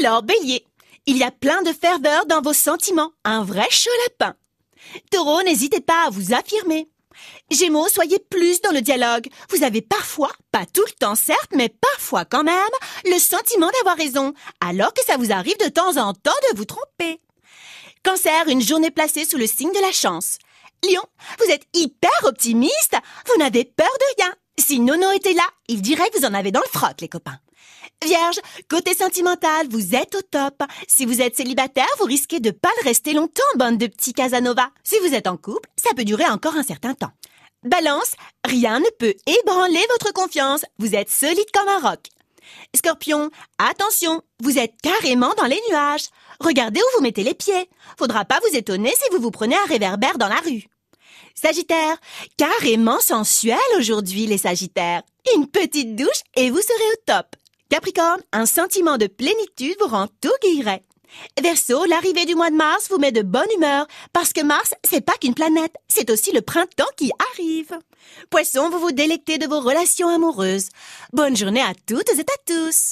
Alors, bélier, il y a plein de ferveur dans vos sentiments, un vrai chaud lapin. Taureau, n'hésitez pas à vous affirmer. Gémeaux, soyez plus dans le dialogue. Vous avez parfois, pas tout le temps certes, mais parfois quand même, le sentiment d'avoir raison, alors que ça vous arrive de temps en temps de vous tromper. Cancer, une journée placée sous le signe de la chance. Lion, vous êtes hyper optimiste, vous n'avez peur de rien. Si Nono était là, il dirait que vous en avez dans le froc, les copains. Vierge, côté sentimental, vous êtes au top. Si vous êtes célibataire, vous risquez de pas le rester longtemps, bande de petits Casanova. Si vous êtes en couple, ça peut durer encore un certain temps. Balance, rien ne peut ébranler votre confiance. Vous êtes solide comme un roc. Scorpion, attention, vous êtes carrément dans les nuages. Regardez où vous mettez les pieds. Faudra pas vous étonner si vous vous prenez un réverbère dans la rue. Sagittaire, carrément sensuel aujourd'hui les Sagittaires. Une petite douche et vous serez au top. Capricorne, un sentiment de plénitude vous rend tout guilleret. Verseau, l'arrivée du mois de mars vous met de bonne humeur parce que Mars, c'est pas qu'une planète, c'est aussi le printemps qui arrive. Poisson, vous vous délectez de vos relations amoureuses. Bonne journée à toutes et à tous.